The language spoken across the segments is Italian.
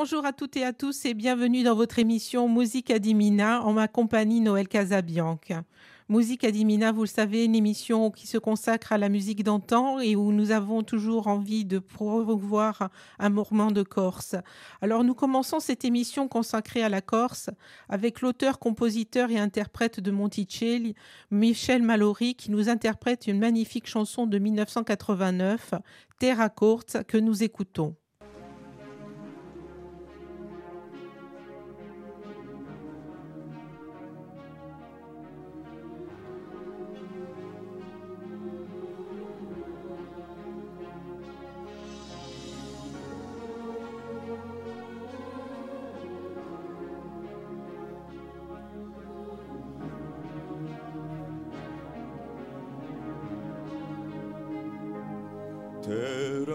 Bonjour à toutes et à tous et bienvenue dans votre émission Musique Adimina en ma compagnie Noël Casabianca. Musique Adimina, vous le savez, une émission qui se consacre à la musique d'antan et où nous avons toujours envie de promouvoir un mouvement de Corse. Alors nous commençons cette émission consacrée à la Corse avec l'auteur, compositeur et interprète de Monticelli, Michel Mallory, qui nous interprète une magnifique chanson de 1989, Terra Corte, que nous écoutons.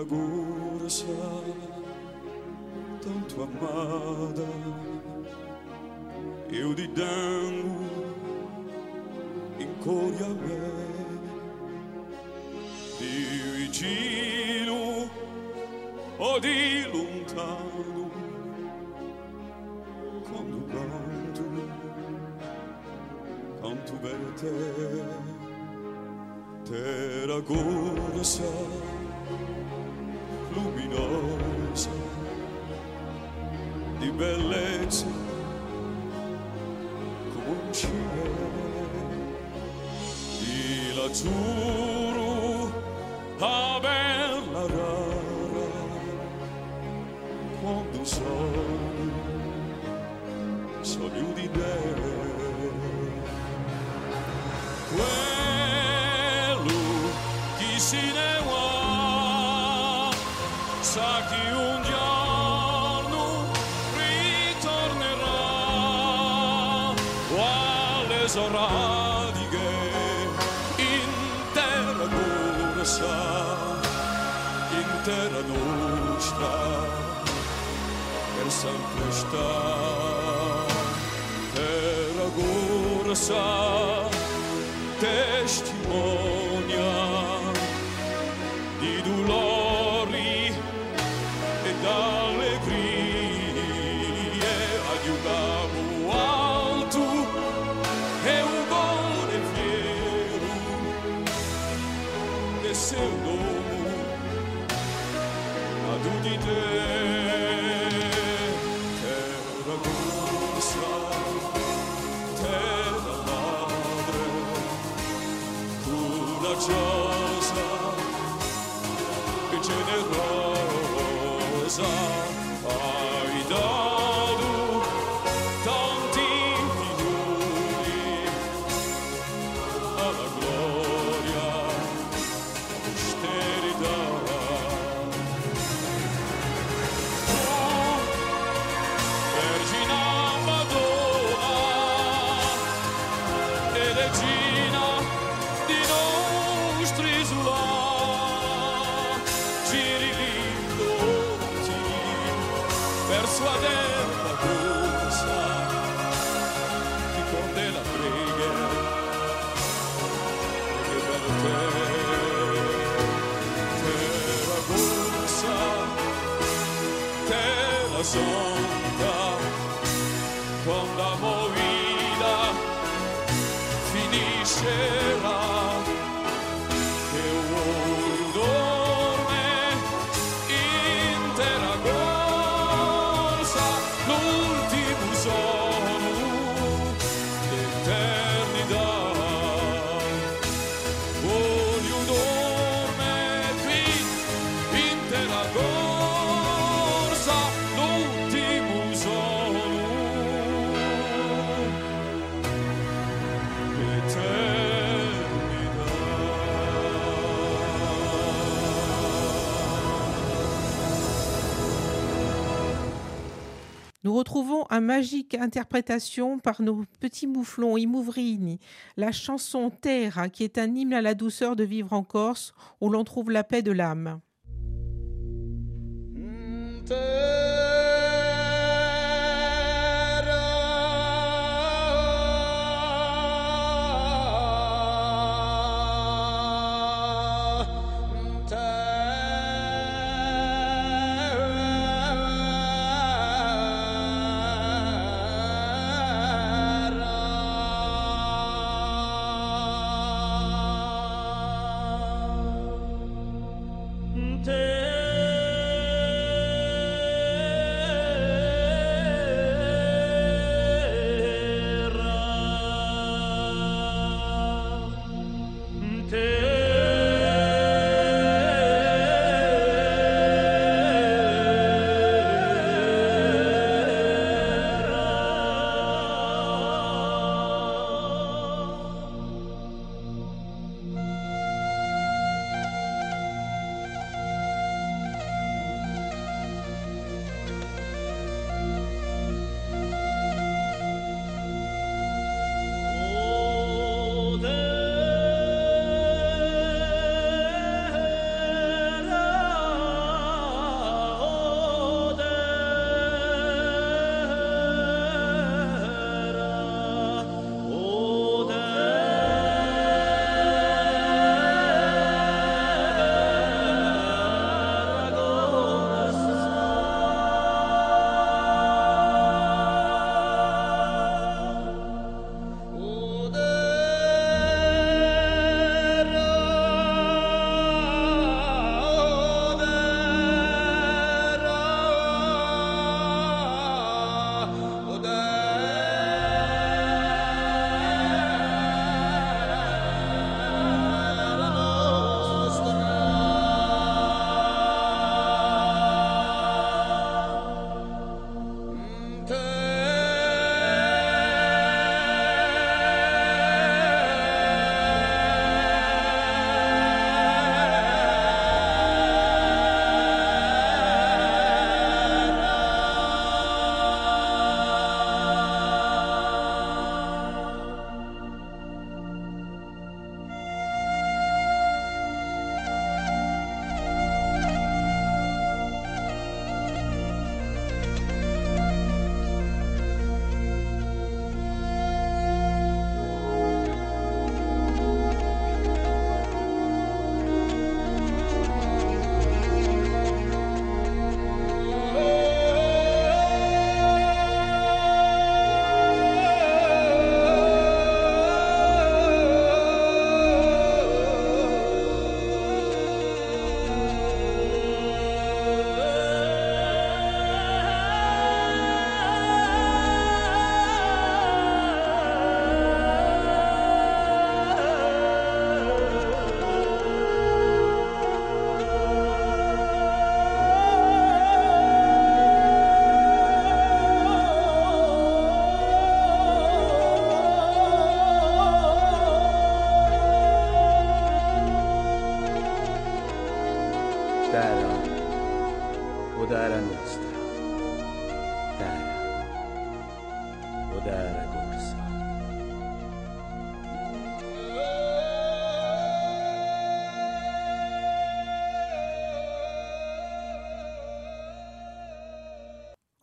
Terra gorsa, tanto amada, eu di dango in cuore a me, di vicino o di lontano, quando canto, canto per te, terra gorsa di bellezza come un cielo. Di lazzurro a bella rara quando sono sempre sta terra corsa testimonia retrouvons un magique interprétation par nos petits mouflons Imouvrini, la chanson Terra, qui est un hymne à la douceur de vivre en Corse, où l'on trouve la paix de l'âme.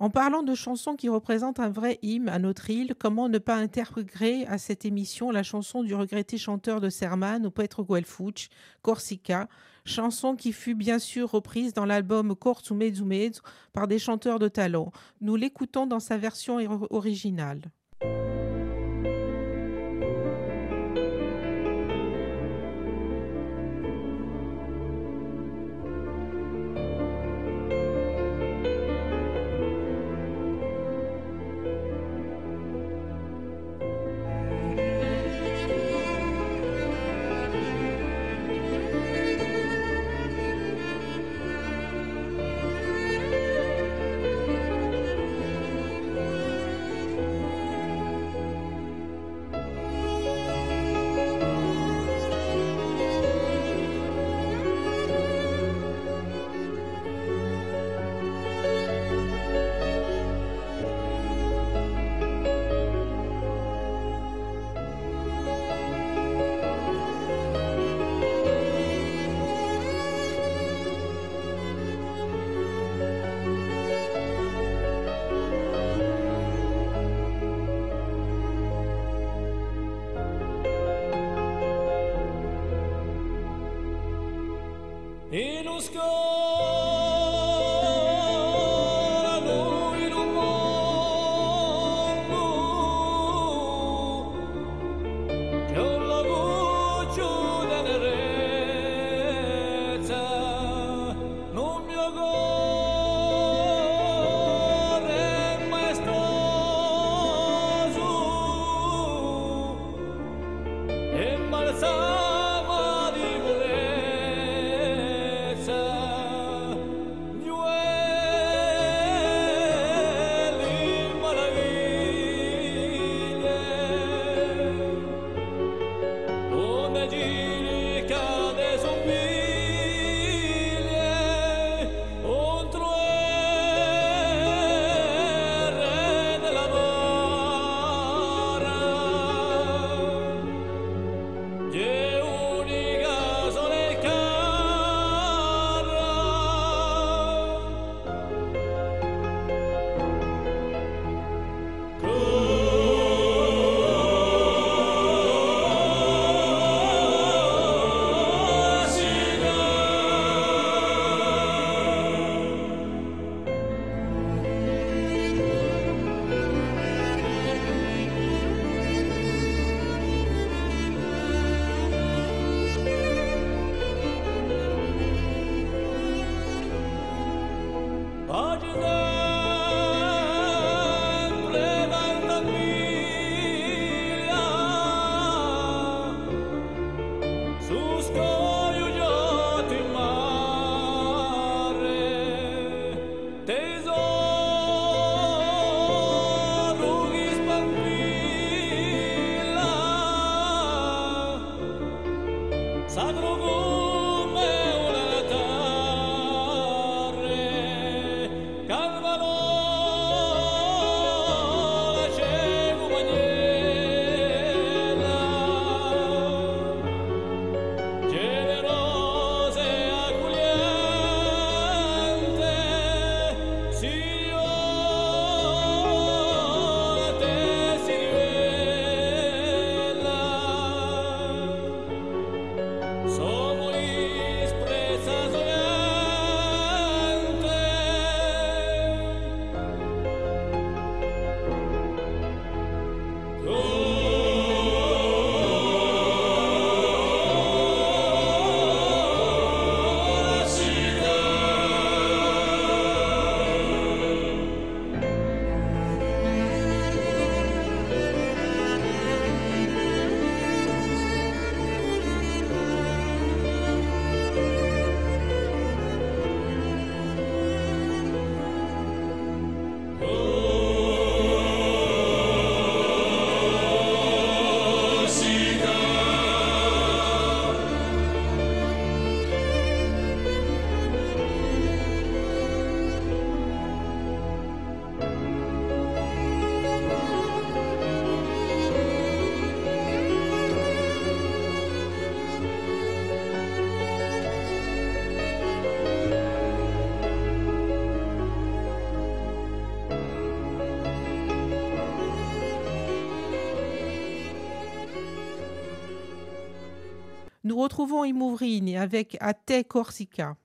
En parlant de chansons qui représentent un vrai hymne à notre île, comment ne pas intégrer à cette émission la chanson du regretté chanteur de Serman ou Petro Guelfuch, Corsica, chanson qui fut bien sûr reprise dans l'album Corso Mezzo par des chanteurs de talent. Nous l'écoutons dans sa version or- originale. Nous retrouvons Imovrine avec Ate Corsica.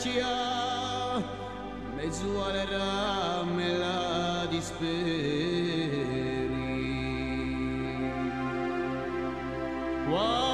piaccia, mezzuolerà me la disperi. Wow.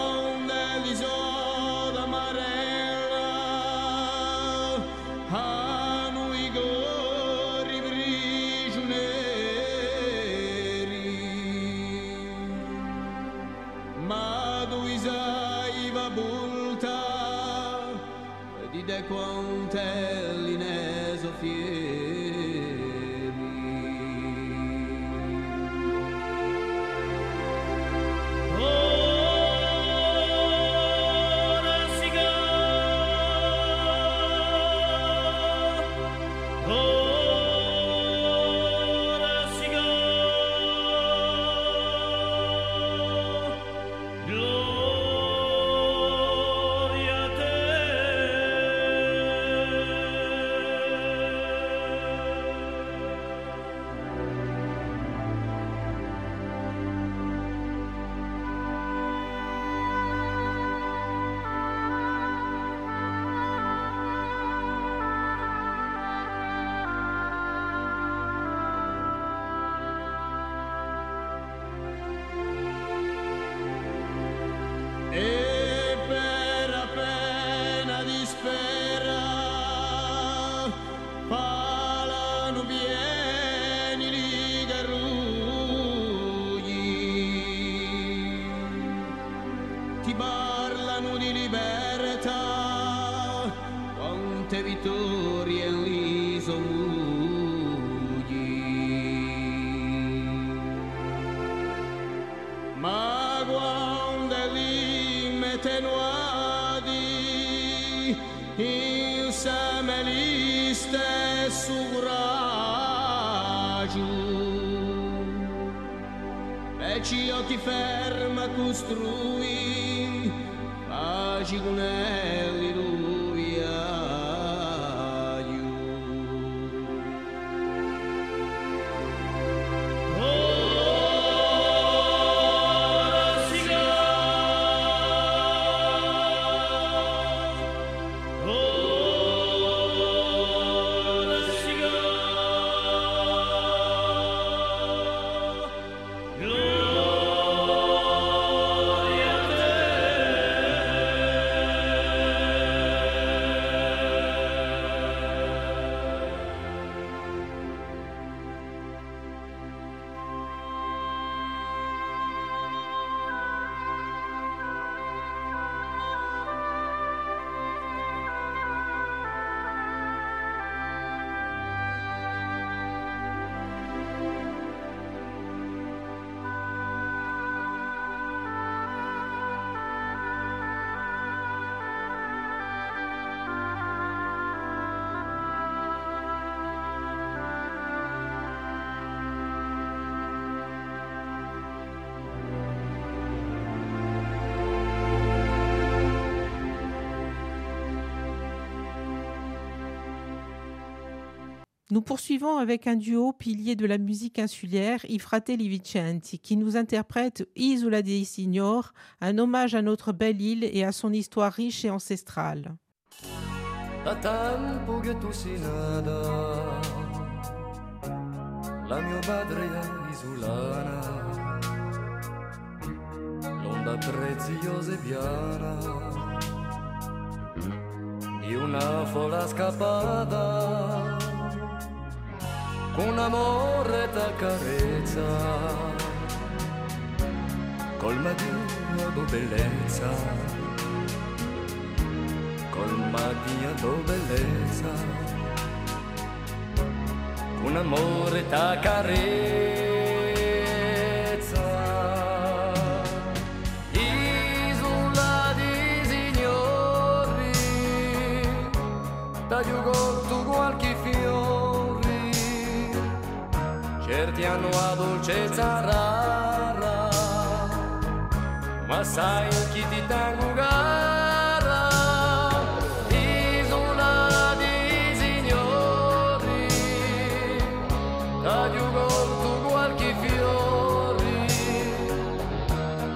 piano di libertà, quante vittorie lì Ma quando lì metenuadi, insieme lì stesso gragiu, e ci occhi ferma costruire. digo nele. Nous poursuivons avec un duo pilier de la musique insulaire, I Fratelli Vicenti, qui nous interprète Isola dei Signor, un hommage à notre belle île et à son histoire riche et ancestrale. Con amore t'accarezza, col mattino tua bellezza. Colmati tua bellezza, con amore t'accarezza. Dolcezza rara, ma sai chi ti tengo gara? Isola di signori, t'aiuto tu qualche fiori,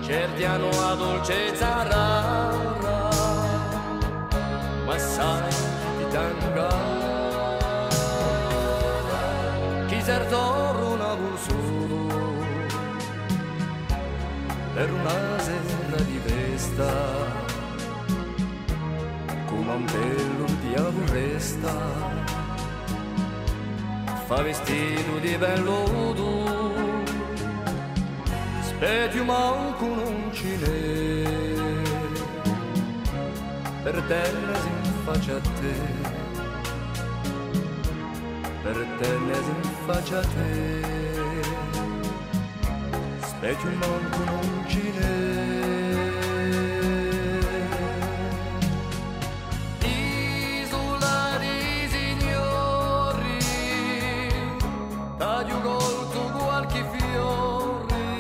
certi hanno la dolcezza per una sera di festa come un bello diavolo resta fa vestito di velluto specchio manco non ci per terra si faccia a te. Per terra si faccia a te non ci n'è Isola di signori taglio colto qualche fiori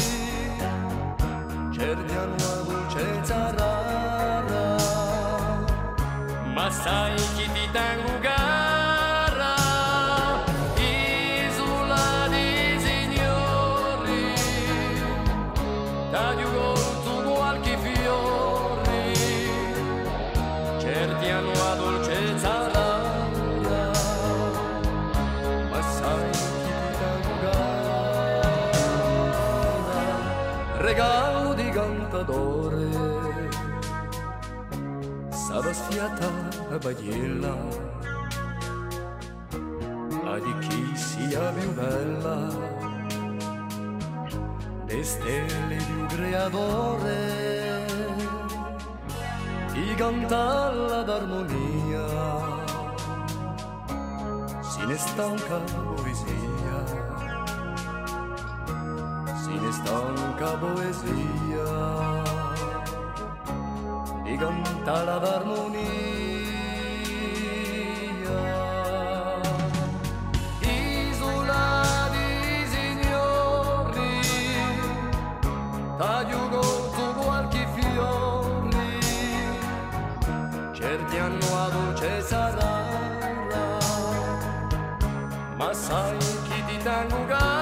certi hanno una dolcezza rara ma sai chi ti tengo creatore di cantalla d'armonia. Si ne stanca poesia. Si ne stanca poesia. Di cantalla d'armonia chi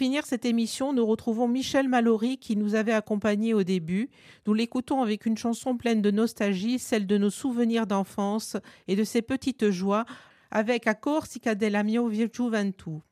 finir cette émission, nous retrouvons Michel Mallory qui nous avait accompagnés au début. Nous l'écoutons avec une chanson pleine de nostalgie, celle de nos souvenirs d'enfance et de ses petites joies, avec A Corsica della mia gioventù.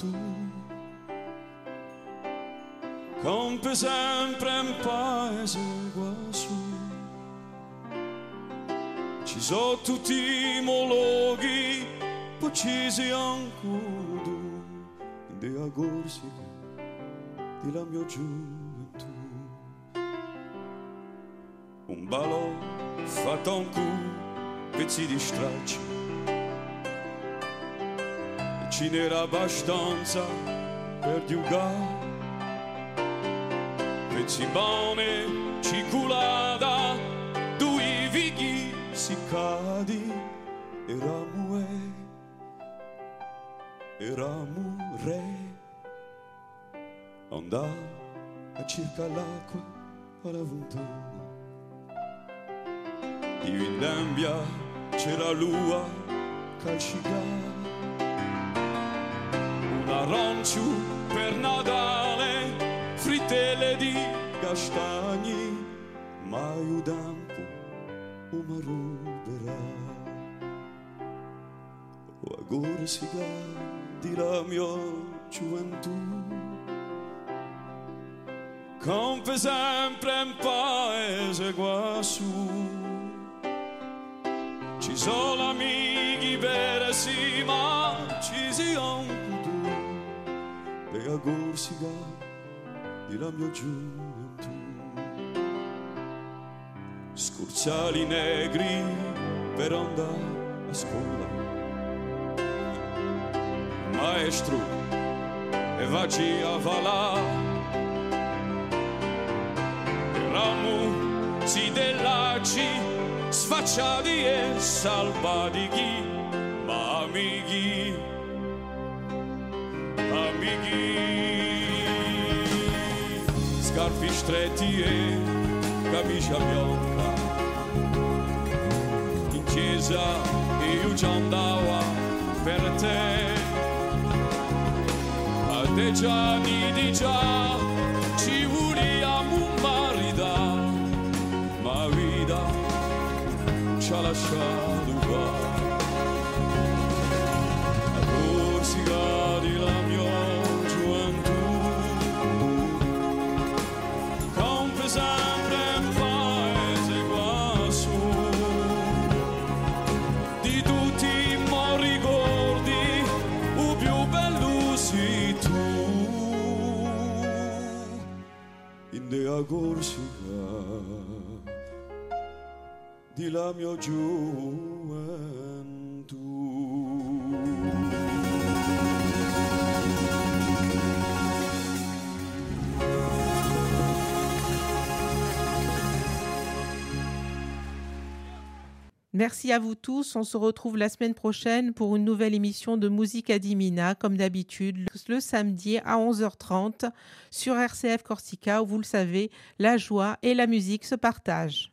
Gioventù Compie sempre in paese qua su. Ci sono tutti i mologhi, poi ci si ancudo, di agorsica di la mia gioventù. Un balò fatto un cu, pezzi di stracci. Ce n'era abbastanza per giocare. Pezzi buone, ciculata, due vighi si cadi. Eramu e, eramu re. Andà a circa l'acqua alla fontana. Io in Dambia c'era l'ua calcigata. Arancio per Natale, frittelle di castagni, ma io dampo uma ruberà. O agora si di la mia gioventù. Compie sempre in paese qua su. Ci sono amici veri sì, ma ci E a gorsiga di la mia gioventù. Scursali negri per andare a scuola. Maestro, e vacci a valà. Si dell'aci sfacciati e salvatichi, ma amici, amici, scarpi stretti e camicia bianca, in chiesa io ci andavo per te, a te già di già ci vogliamo maritare, ma vita ci ha lasciato In dea Corsica di la mia gioventù. Merci à vous tous. On se retrouve la semaine prochaine pour une nouvelle émission de Musique à Dimina, comme d'habitude, le samedi à 11h30 sur RCF Corsica, où vous le savez, la joie et la musique se partagent.